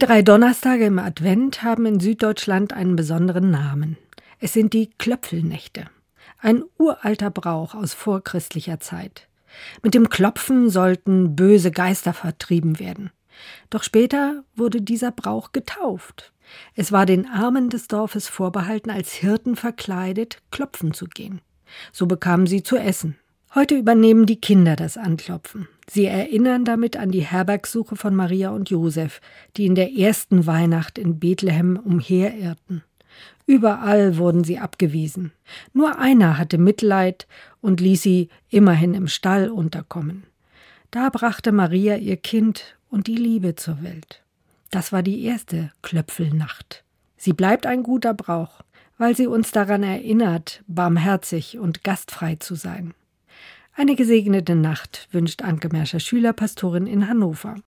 Die drei Donnerstage im Advent haben in Süddeutschland einen besonderen Namen. Es sind die Klöpfelnächte. Ein uralter Brauch aus vorchristlicher Zeit. Mit dem Klopfen sollten böse Geister vertrieben werden. Doch später wurde dieser Brauch getauft. Es war den Armen des Dorfes vorbehalten, als Hirten verkleidet klopfen zu gehen. So bekamen sie zu essen. Heute übernehmen die Kinder das Anklopfen. Sie erinnern damit an die Herbergsuche von Maria und Josef, die in der ersten Weihnacht in Bethlehem umherirrten. Überall wurden sie abgewiesen. Nur einer hatte Mitleid und ließ sie immerhin im Stall unterkommen. Da brachte Maria ihr Kind und die Liebe zur Welt. Das war die erste Klöpfelnacht. Sie bleibt ein guter Brauch, weil sie uns daran erinnert, barmherzig und gastfrei zu sein. Eine gesegnete Nacht wünscht Anke Merscher Schülerpastorin in Hannover.